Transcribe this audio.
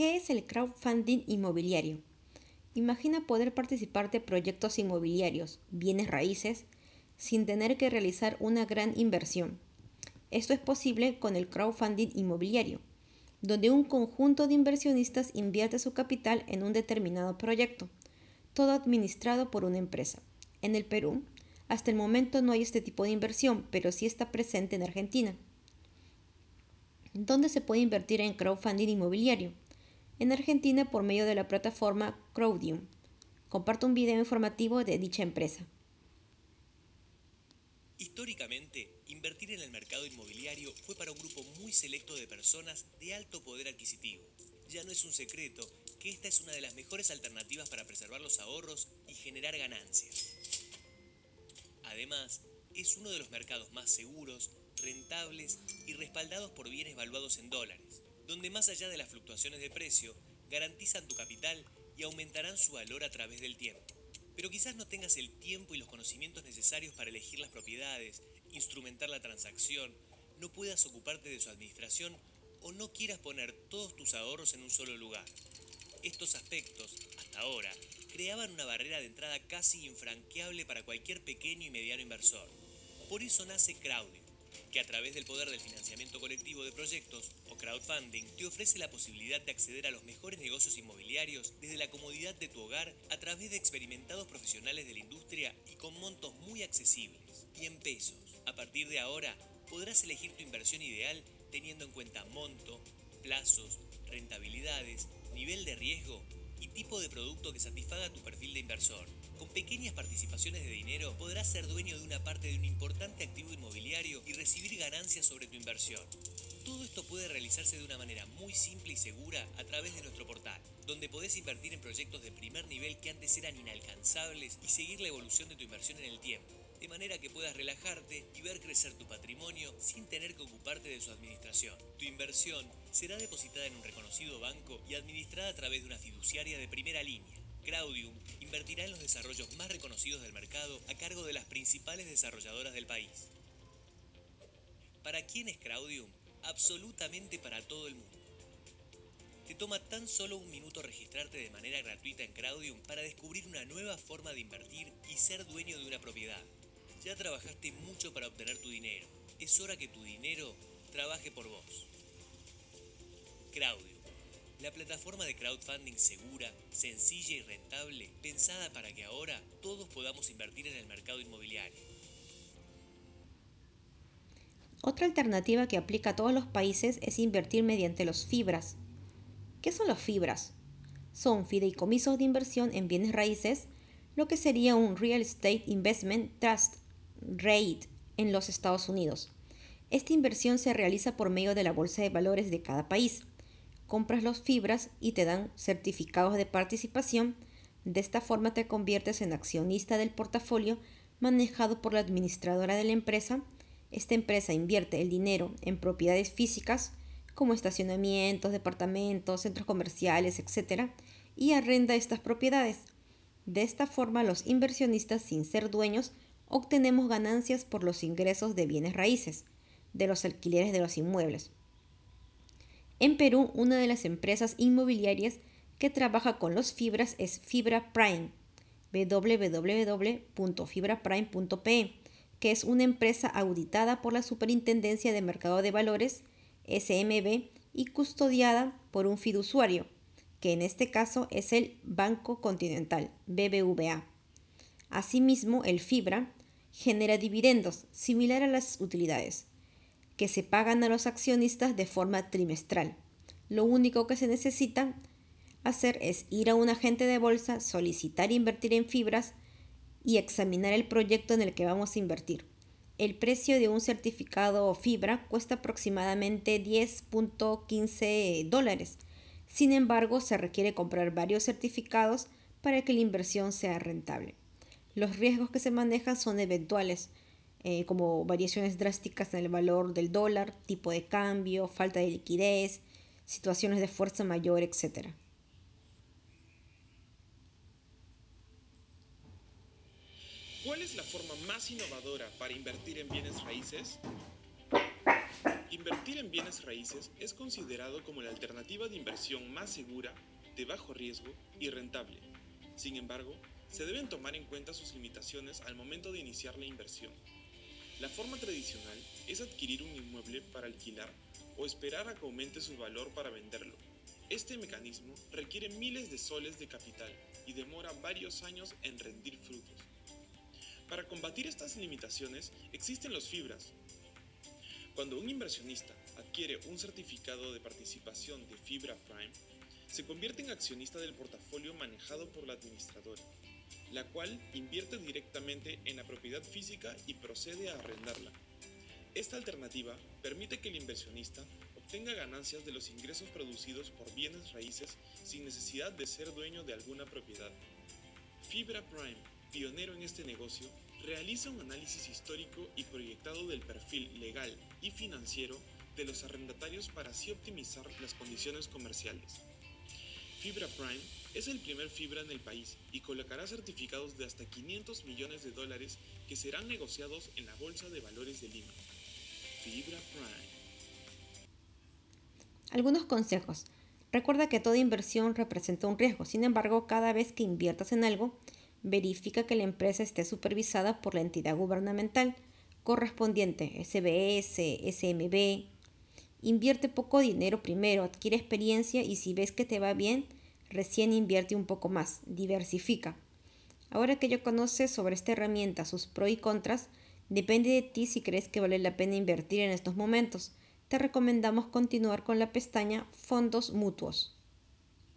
¿Qué es el crowdfunding inmobiliario? Imagina poder participar de proyectos inmobiliarios, bienes raíces, sin tener que realizar una gran inversión. Esto es posible con el crowdfunding inmobiliario, donde un conjunto de inversionistas invierte su capital en un determinado proyecto, todo administrado por una empresa. En el Perú, hasta el momento no hay este tipo de inversión, pero sí está presente en Argentina. ¿Dónde se puede invertir en crowdfunding inmobiliario? En Argentina por medio de la plataforma Crowdium. Comparto un video informativo de dicha empresa. Históricamente, invertir en el mercado inmobiliario fue para un grupo muy selecto de personas de alto poder adquisitivo. Ya no es un secreto que esta es una de las mejores alternativas para preservar los ahorros y generar ganancias. Además, es uno de los mercados más seguros, rentables y respaldados por bienes valuados en dólares, donde más allá de las fluctuaciones de precio, garantizan tu capital y aumentarán su valor a través del tiempo. Pero quizás no tengas el tiempo y los conocimientos necesarios para elegir las propiedades, instrumentar la transacción, no puedas ocuparte de su administración o no quieras poner todos tus ahorros en un solo lugar. Estos aspectos, hasta ahora, creaban una barrera de entrada casi infranqueable para cualquier pequeño y mediano inversor. Por eso nace Crowding, que a través del poder del financiamiento colectivo de proyectos o crowdfunding te ofrece la posibilidad de acceder a los mejores negocios inmobiliarios desde la comodidad de tu hogar a través de experimentados profesionales de la industria y con montos muy accesibles y en pesos. A partir de ahora podrás elegir tu inversión ideal teniendo en cuenta monto, plazos, rentabilidades, nivel de riesgo y tipo de producto que satisfaga tu perfil de inversor. Pequeñas participaciones de dinero podrás ser dueño de una parte de un importante activo inmobiliario y recibir ganancias sobre tu inversión. Todo esto puede realizarse de una manera muy simple y segura a través de nuestro portal, donde podés invertir en proyectos de primer nivel que antes eran inalcanzables y seguir la evolución de tu inversión en el tiempo de manera que puedas relajarte y ver crecer tu patrimonio sin tener que ocuparte de su administración. Tu inversión será depositada en un reconocido banco y administrada a través de una fiduciaria de primera línea. Craudium invertirá en los desarrollos más reconocidos del mercado a cargo de las principales desarrolladoras del país. ¿Para quién es Craudium? Absolutamente para todo el mundo. Te toma tan solo un minuto registrarte de manera gratuita en Craudium para descubrir una nueva forma de invertir y ser dueño de una propiedad. Ya trabajaste mucho para obtener tu dinero. Es hora que tu dinero trabaje por vos. Crowdio, la plataforma de crowdfunding segura, sencilla y rentable, pensada para que ahora todos podamos invertir en el mercado inmobiliario. Otra alternativa que aplica a todos los países es invertir mediante los fibras. ¿Qué son los fibras? Son fideicomisos de inversión en bienes raíces, lo que sería un Real Estate Investment Trust REIT en los Estados Unidos. Esta inversión se realiza por medio de la bolsa de valores de cada país. Compras los fibras y te dan certificados de participación. De esta forma te conviertes en accionista del portafolio manejado por la administradora de la empresa. Esta empresa invierte el dinero en propiedades físicas como estacionamientos, departamentos, centros comerciales, etc. y arrenda estas propiedades. De esta forma los inversionistas sin ser dueños obtenemos ganancias por los ingresos de bienes raíces, de los alquileres de los inmuebles. En Perú, una de las empresas inmobiliarias que trabaja con los fibras es Fibra Prime, www.fibraprime.pe, que es una empresa auditada por la Superintendencia de Mercado de Valores, SMB, y custodiada por un fiduciario, que en este caso es el Banco Continental, BBVA. Asimismo, el Fibra genera dividendos, similar a las utilidades, que se pagan a los accionistas de forma trimestral. Lo único que se necesita hacer es ir a un agente de bolsa, solicitar invertir en fibras y examinar el proyecto en el que vamos a invertir. El precio de un certificado o fibra cuesta aproximadamente 10.15 dólares. Sin embargo, se requiere comprar varios certificados para que la inversión sea rentable. Los riesgos que se manejan son eventuales, eh, como variaciones drásticas en el valor del dólar, tipo de cambio, falta de liquidez, situaciones de fuerza mayor, etc. ¿Cuál es la forma más innovadora para invertir en bienes raíces? Invertir en bienes raíces es considerado como la alternativa de inversión más segura, de bajo riesgo y rentable. Sin embargo, se deben tomar en cuenta sus limitaciones al momento de iniciar la inversión. La forma tradicional es adquirir un inmueble para alquilar o esperar a que aumente su valor para venderlo. Este mecanismo requiere miles de soles de capital y demora varios años en rendir frutos. Para combatir estas limitaciones existen los fibras. Cuando un inversionista adquiere un certificado de participación de Fibra Prime, se convierte en accionista del portafolio manejado por la administradora la cual invierte directamente en la propiedad física y procede a arrendarla. Esta alternativa permite que el inversionista obtenga ganancias de los ingresos producidos por bienes raíces sin necesidad de ser dueño de alguna propiedad. Fibra Prime, pionero en este negocio, realiza un análisis histórico y proyectado del perfil legal y financiero de los arrendatarios para así optimizar las condiciones comerciales. Fibra Prime es el primer fibra en el país y colocará certificados de hasta 500 millones de dólares que serán negociados en la Bolsa de Valores de Lima. Fibra Prime. Algunos consejos. Recuerda que toda inversión representa un riesgo, sin embargo, cada vez que inviertas en algo, verifica que la empresa esté supervisada por la entidad gubernamental correspondiente, SBS, SMB. Invierte poco dinero primero, adquiere experiencia y si ves que te va bien, recién invierte un poco más, diversifica. Ahora que ya conoces sobre esta herramienta, sus pros y contras, depende de ti si crees que vale la pena invertir en estos momentos. Te recomendamos continuar con la pestaña Fondos Mutuos.